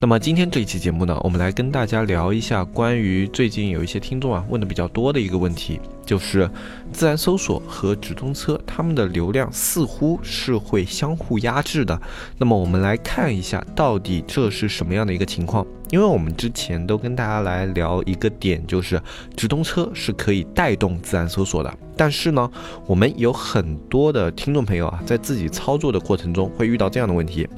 那么今天这一期节目呢，我们来跟大家聊一下关于最近有一些听众啊问的比较多的一个问题，就是自然搜索和直通车它们的流量似乎是会相互压制的。那么我们来看一下，到底这是什么样的一个情况？因为我们之前都跟大家来聊一个点，就是直通车是可以带动自然搜索的。但是呢，我们有很多的听众朋友啊，在自己操作的过程中会遇到这样的问题：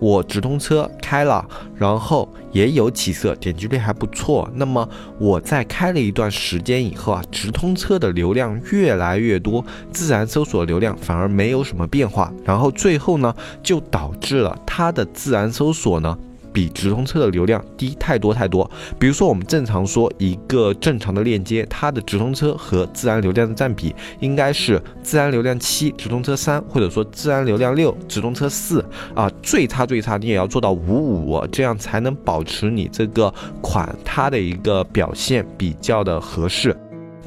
我直通车开了，然后也有起色，点击率还不错。那么我在开了一段时间以后啊，直通车的流量越来越多，自然搜索流量反而没有什么变化。然后最后呢，就导致了它的自然搜索呢。比直通车的流量低太多太多。比如说，我们正常说一个正常的链接，它的直通车和自然流量的占比应该是自然流量七，直通车三，或者说自然流量六，直通车四啊。最差最差，你也要做到五五，这样才能保持你这个款它的一个表现比较的合适。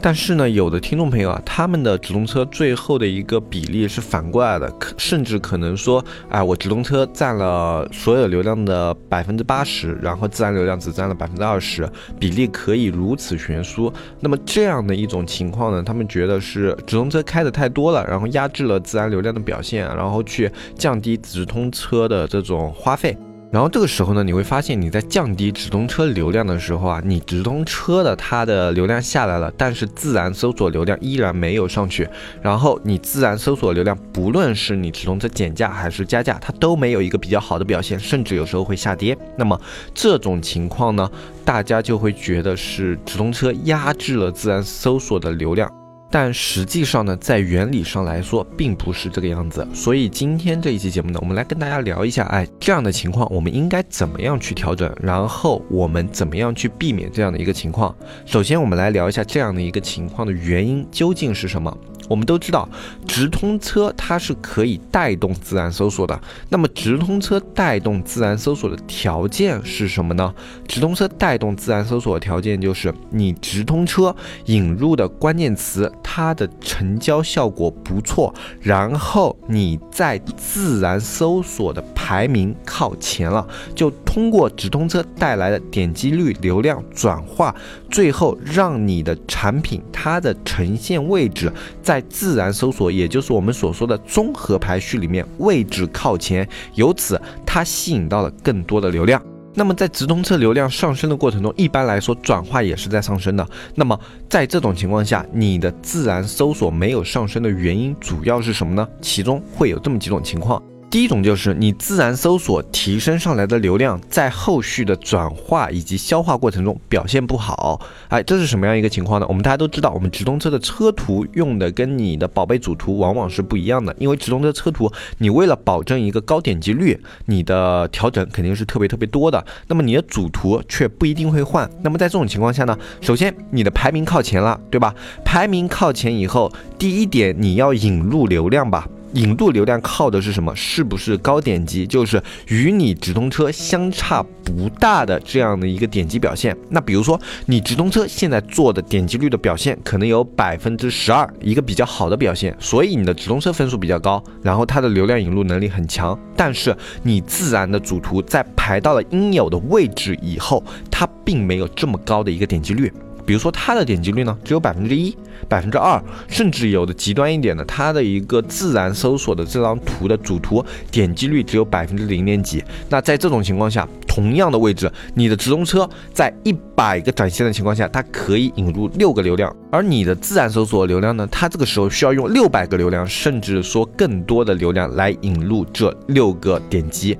但是呢，有的听众朋友啊，他们的直通车最后的一个比例是反过来的，可甚至可能说，哎，我直通车占了所有流量的百分之八十，然后自然流量只占了百分之二十，比例可以如此悬殊。那么这样的一种情况呢，他们觉得是直通车开的太多了，然后压制了自然流量的表现，然后去降低直通车的这种花费。然后这个时候呢，你会发现你在降低直通车流量的时候啊，你直通车的它的流量下来了，但是自然搜索流量依然没有上去。然后你自然搜索流量，不论是你直通车减价还是加价，它都没有一个比较好的表现，甚至有时候会下跌。那么这种情况呢，大家就会觉得是直通车压制了自然搜索的流量。但实际上呢，在原理上来说，并不是这个样子。所以今天这一期节目呢，我们来跟大家聊一下，哎，这样的情况我们应该怎么样去调整，然后我们怎么样去避免这样的一个情况。首先，我们来聊一下这样的一个情况的原因究竟是什么。我们都知道，直通车它是可以带动自然搜索的。那么，直通车带动自然搜索的条件是什么呢？直通车带动自然搜索的条件就是你直通车引入的关键词，它的成交效果不错，然后你在自然搜索的排名靠前了，就通过直通车带来的点击率、流量转化，最后让你的产品它的呈现位置在。自然搜索，也就是我们所说的综合排序里面，位置靠前，由此它吸引到了更多的流量。那么在直通车流量上升的过程中，一般来说转化也是在上升的。那么在这种情况下，你的自然搜索没有上升的原因主要是什么呢？其中会有这么几种情况。第一种就是你自然搜索提升上来的流量，在后续的转化以及消化过程中表现不好，哎，这是什么样一个情况呢？我们大家都知道，我们直通车的车图用的跟你的宝贝主图往往是不一样的，因为直通车车图，你为了保证一个高点击率，你的调整肯定是特别特别多的，那么你的主图却不一定会换。那么在这种情况下呢，首先你的排名靠前了，对吧？排名靠前以后，第一点你要引入流量吧。引入流量靠的是什么？是不是高点击？就是与你直通车相差不大的这样的一个点击表现。那比如说，你直通车现在做的点击率的表现可能有百分之十二，一个比较好的表现，所以你的直通车分数比较高，然后它的流量引入能力很强。但是你自然的主图在排到了应有的位置以后，它并没有这么高的一个点击率。比如说它的点击率呢，只有百分之一、百分之二，甚至有的极端一点的，它的一个自然搜索的这张图的主图点击率只有百分之零点几。那在这种情况下，同样的位置，你的直通车在一百个展现的情况下，它可以引入六个流量，而你的自然搜索流量呢，它这个时候需要用六百个流量，甚至说更多的流量来引入这六个点击。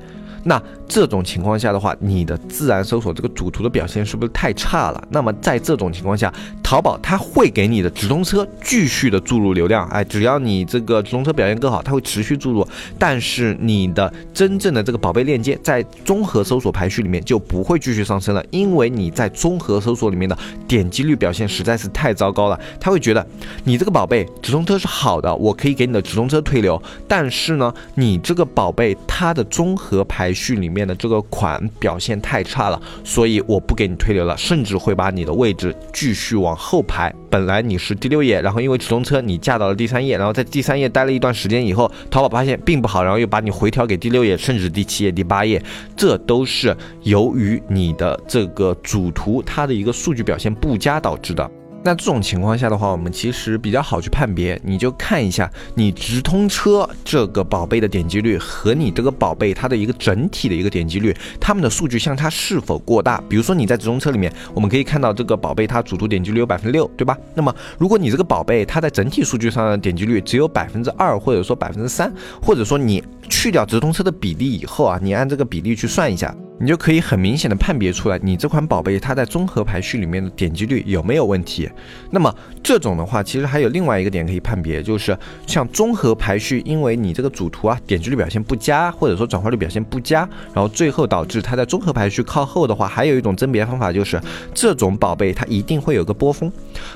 那这种情况下的话，你的自然搜索这个主图的表现是不是太差了？那么在这种情况下，淘宝它会给你的直通车继续的注入流量，哎，只要你这个直通车表现更好，它会持续注入。但是你的真正的这个宝贝链接在综合搜索排序里面就不会继续上升了，因为你在综合搜索里面的点击率表现实在是太糟糕了，他会觉得你这个宝贝直通车是好的，我可以给你的直通车推流，但是呢，你这个宝贝它的综合排序里面。的这个款表现太差了，所以我不给你推流了，甚至会把你的位置继续往后排。本来你是第六页，然后因为直通车你架到了第三页，然后在第三页待了一段时间以后，淘宝发现并不好，然后又把你回调给第六页，甚至第七页、第八页，这都是由于你的这个主图它的一个数据表现不佳导致的。那这种情况下的话，我们其实比较好去判别，你就看一下你直通车这个宝贝的点击率和你这个宝贝它的一个整体的一个点击率，它们的数据相差是否过大。比如说你在直通车里面，我们可以看到这个宝贝它主图点击率有百分之六，对吧？那么如果你这个宝贝它在整体数据上的点击率只有百分之二，或者说百分之三，或者说你去掉直通车的比例以后啊，你按这个比例去算一下。你就可以很明显的判别出来，你这款宝贝它在综合排序里面的点击率有没有问题。那么这种的话，其实还有另外一个点可以判别，就是像综合排序，因为你这个主图啊点击率表现不佳，或者说转化率表现不佳，然后最后导致它在综合排序靠后的话，还有一种甄别方法，就是这种宝贝它一定会有个波峰。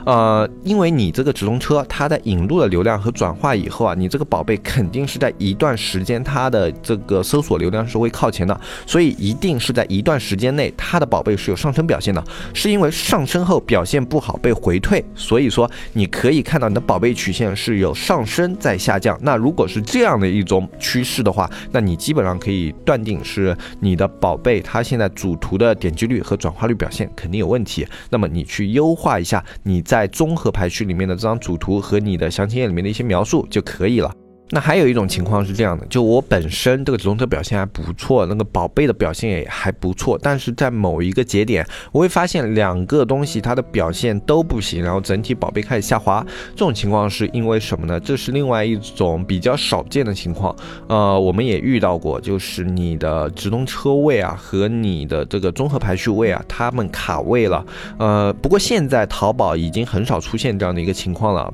呃，因为你这个直通车它在引入了流量和转化以后啊，你这个宝贝肯定是在一段时间它的这个搜索流量是会靠前的，所以一定。定是在一段时间内，它的宝贝是有上升表现的，是因为上升后表现不好被回退，所以说你可以看到你的宝贝曲线是有上升在下降。那如果是这样的一种趋势的话，那你基本上可以断定是你的宝贝它现在主图的点击率和转化率表现肯定有问题。那么你去优化一下你在综合排序里面的这张主图和你的详情页里面的一些描述就可以了。那还有一种情况是这样的，就我本身这个直通车表现还不错，那个宝贝的表现也还不错，但是在某一个节点，我会发现两个东西它的表现都不行，然后整体宝贝开始下滑。这种情况是因为什么呢？这是另外一种比较少见的情况。呃，我们也遇到过，就是你的直通车位啊和你的这个综合排序位啊，他们卡位了。呃，不过现在淘宝已经很少出现这样的一个情况了。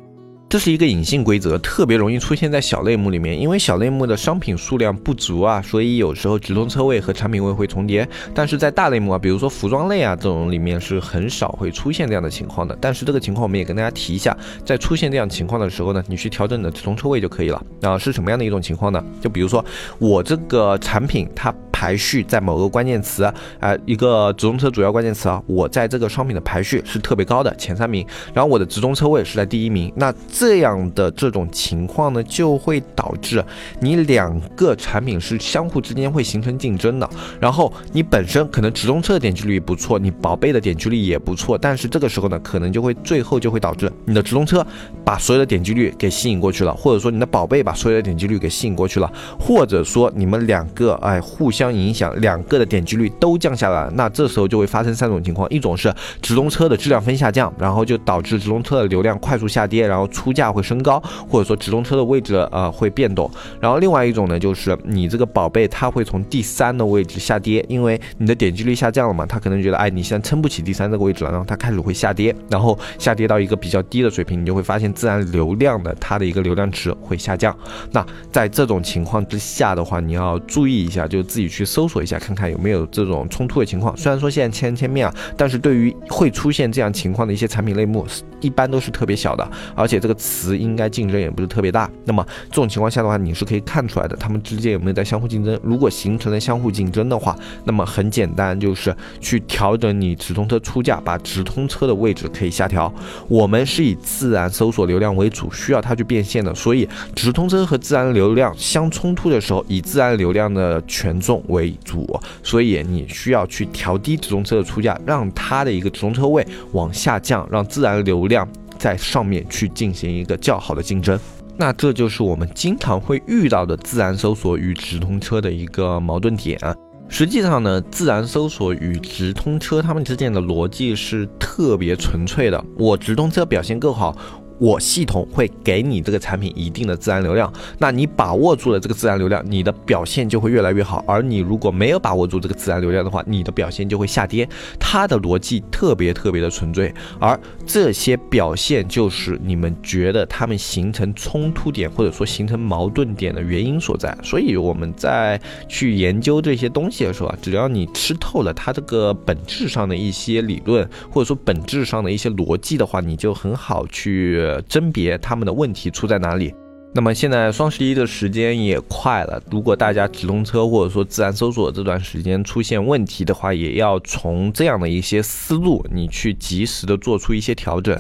这是一个隐性规则，特别容易出现在小类目里面，因为小类目的商品数量不足啊，所以有时候直通车位和产品位会重叠。但是在大类目啊，比如说服装类啊这种里面是很少会出现这样的情况的。但是这个情况我们也跟大家提一下，在出现这样情况的时候呢，你去调整你的直通车位就可以了。啊，是什么样的一种情况呢？就比如说我这个产品它。排序在某个关键词，啊，一个直通车主要关键词啊，我在这个商品的排序是特别高的，前三名，然后我的直通车位是在第一名，那这样的这种情况呢，就会导致你两个产品是相互之间会形成竞争的，然后你本身可能直通车的点击率不错，你宝贝的点击率也不错，但是这个时候呢，可能就会最后就会导致你的直通车把所有的点击率给吸引过去了，或者说你的宝贝把所有的点击率给吸引过去了，或者说你们两个哎互相。影响两个的点击率都降下来，那这时候就会发生三种情况：一种是直通车的质量分下降，然后就导致直通车的流量快速下跌，然后出价会升高，或者说直通车的位置呃会变动；然后另外一种呢，就是你这个宝贝它会从第三的位置下跌，因为你的点击率下降了嘛，他可能觉得哎你现在撑不起第三这个位置了，然后它开始会下跌，然后下跌到一个比较低的水平，你就会发现自然流量的它的一个流量值会下降。那在这种情况之下的话，你要注意一下，就自己去。去搜索一下，看看有没有这种冲突的情况。虽然说现在千人千面啊，但是对于会出现这样情况的一些产品类目，一般都是特别小的，而且这个词应该竞争也不是特别大。那么这种情况下的话，你是可以看出来的，他们之间有没有在相互竞争。如果形成了相互竞争的话，那么很简单，就是去调整你直通车出价，把直通车的位置可以下调。我们是以自然搜索流量为主，需要它去变现的，所以直通车和自然流量相冲突的时候，以自然流量的权重为。主，所以你需要去调低直通车的出价，让它的一个直通车位往下降，让自然流量在上面去进行一个较好的竞争。那这就是我们经常会遇到的自然搜索与直通车的一个矛盾点。实际上呢，自然搜索与直通车它们之间的逻辑是特别纯粹的。我直通车表现更好。我系统会给你这个产品一定的自然流量，那你把握住了这个自然流量，你的表现就会越来越好。而你如果没有把握住这个自然流量的话，你的表现就会下跌。它的逻辑特别特别的纯粹，而这些表现就是你们觉得他们形成冲突点或者说形成矛盾点的原因所在。所以我们在去研究这些东西的时候啊，只要你吃透了它这个本质上的一些理论，或者说本质上的一些逻辑的话，你就很好去。甄别他们的问题出在哪里。那么现在双十一的时间也快了，如果大家直通车或者说自然搜索这段时间出现问题的话，也要从这样的一些思路，你去及时的做出一些调整。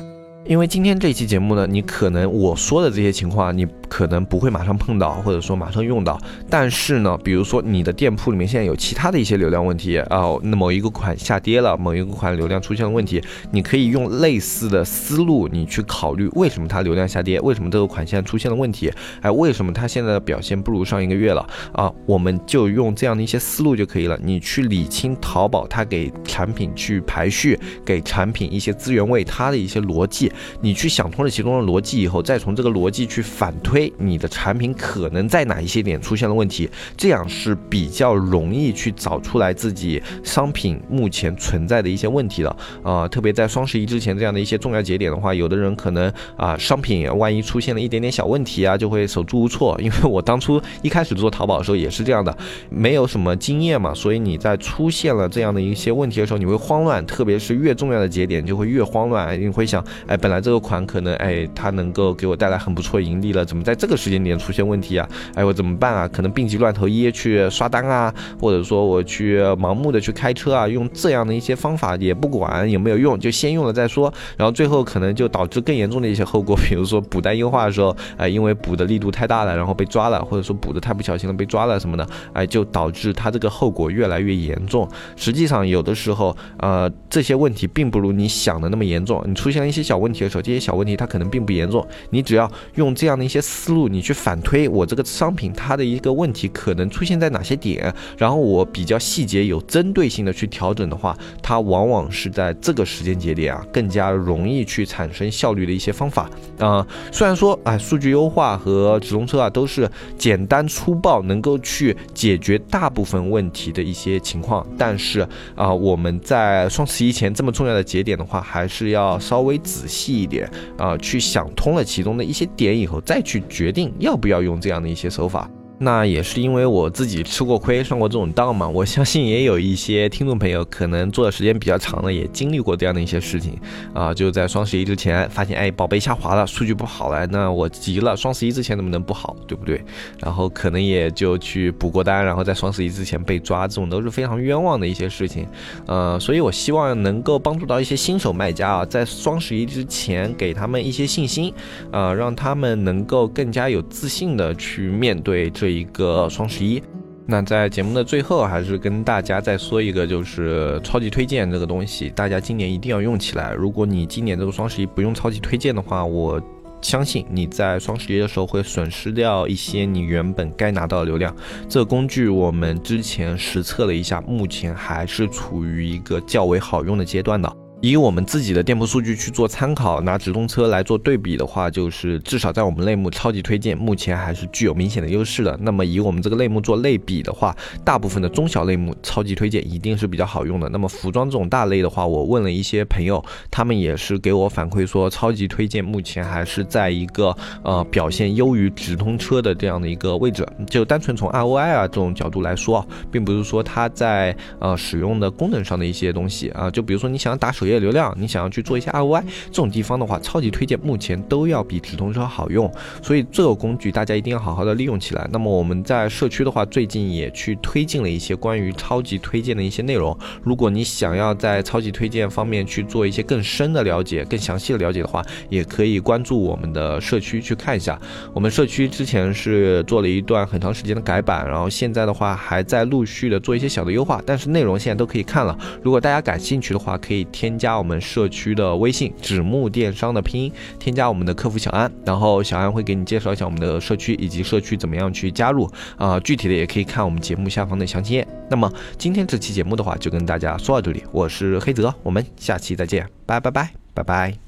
因为今天这期节目呢，你可能我说的这些情况，你可能不会马上碰到，或者说马上用到。但是呢，比如说你的店铺里面现在有其他的一些流量问题啊，那某一个款下跌了，某一个款流量出现了问题，你可以用类似的思路，你去考虑为什么它流量下跌，为什么这个款现在出现了问题，哎，为什么它现在的表现不如上一个月了啊？我们就用这样的一些思路就可以了。你去理清淘宝它给产品去排序，给产品一些资源位，它的一些逻辑。你去想通了其中的逻辑以后，再从这个逻辑去反推你的产品可能在哪一些点出现了问题，这样是比较容易去找出来自己商品目前存在的一些问题的啊。特别在双十一之前这样的一些重要节点的话，有的人可能啊，商品万一出现了一点点小问题啊，就会手足无措。因为我当初一开始做淘宝的时候也是这样的，没有什么经验嘛，所以你在出现了这样的一些问题的时候，你会慌乱，特别是越重要的节点就会越慌乱，你会想，哎，本来。这个款可能哎，它能够给我带来很不错盈利了，怎么在这个时间点出现问题啊？哎，我怎么办啊？可能病急乱投医去刷单啊，或者说我去盲目的去开车啊，用这样的一些方法也不管有没有用，就先用了再说。然后最后可能就导致更严重的一些后果，比如说补单优化的时候，哎，因为补的力度太大了，然后被抓了，或者说补的太不小心了被抓了什么的，哎，就导致它这个后果越来越严重。实际上有的时候，呃，这些问题并不如你想的那么严重。你出现了一些小问题的时候。这些小问题它可能并不严重，你只要用这样的一些思思路，你去反推我这个商品它的一个问题可能出现在哪些点，然后我比较细节有针对性的去调整的话，它往往是在这个时间节点啊更加容易去产生效率的一些方法啊。虽然说啊数据优化和直通车啊都是简单粗暴能够去解决大部分问题的一些情况，但是啊我们在双十一前这么重要的节点的话，还是要稍微仔细一。点啊，去想通了其中的一些点以后，再去决定要不要用这样的一些手法。那也是因为我自己吃过亏，上过这种当嘛。我相信也有一些听众朋友可能做的时间比较长了，也经历过这样的一些事情啊。就在双十一之前发现，哎，宝贝下滑了，数据不好了，那我急了，双十一之前能不能不好，对不对？然后可能也就去补过单，然后在双十一之前被抓，这种都是非常冤枉的一些事情。呃，所以我希望能够帮助到一些新手卖家啊，在双十一之前给他们一些信心，呃，让他们能够更加有自信的去面对这。一个双十一，那在节目的最后，还是跟大家再说一个，就是超级推荐这个东西，大家今年一定要用起来。如果你今年这个双十一不用超级推荐的话，我相信你在双十一的时候会损失掉一些你原本该拿到的流量。这个工具我们之前实测了一下，目前还是处于一个较为好用的阶段的。以我们自己的店铺数据去做参考，拿直通车来做对比的话，就是至少在我们类目超级推荐，目前还是具有明显的优势的。那么以我们这个类目做类比的话，大部分的中小类目超级推荐一定是比较好用的。那么服装这种大类的话，我问了一些朋友，他们也是给我反馈说，超级推荐目前还是在一个呃表现优于直通车的这样的一个位置。就单纯从 ROI 啊这种角度来说，并不是说它在呃使用的功能上的一些东西啊，就比如说你想打手。业流量，你想要去做一些 ROI 这种地方的话，超级推荐目前都要比直通车好用，所以这个工具大家一定要好好的利用起来。那么我们在社区的话，最近也去推进了一些关于超级推荐的一些内容。如果你想要在超级推荐方面去做一些更深的了解、更详细的了解的话，也可以关注我们的社区去看一下。我们社区之前是做了一段很长时间的改版，然后现在的话还在陆续的做一些小的优化，但是内容现在都可以看了。如果大家感兴趣的话，可以添。加我们社区的微信“纸木电商”的拼音，添加我们的客服小安，然后小安会给你介绍一下我们的社区以及社区怎么样去加入啊，具体的也可以看我们节目下方的详情页。那么今天这期节目的话，就跟大家说到这里，我是黑泽，我们下期再见，拜拜拜拜拜。